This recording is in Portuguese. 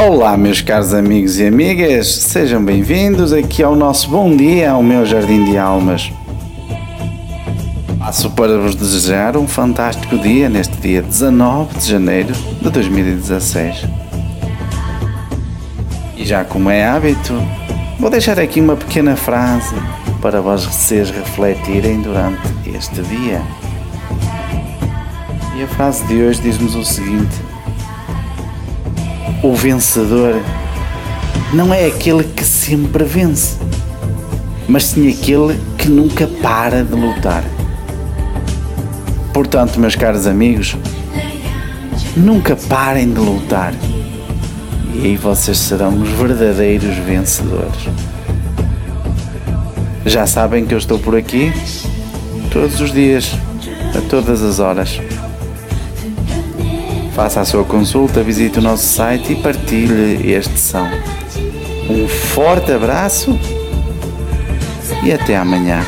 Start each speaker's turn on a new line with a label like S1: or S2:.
S1: Olá, meus caros amigos e amigas, sejam bem-vindos aqui ao nosso Bom Dia ao meu Jardim de Almas. Passo para vos desejar um fantástico dia neste dia 19 de janeiro de 2016. E já como é hábito, vou deixar aqui uma pequena frase para vocês refletirem durante este dia. E a frase de hoje diz-nos o seguinte: O vencedor não é aquele que sempre vence, mas sim aquele que nunca para de lutar. Portanto, meus caros amigos, nunca parem de lutar. E aí vocês serão os verdadeiros vencedores. Já sabem que eu estou por aqui todos os dias, a todas as horas. Faça a sua consulta, visite o nosso site e partilhe este som. Um forte abraço e até amanhã.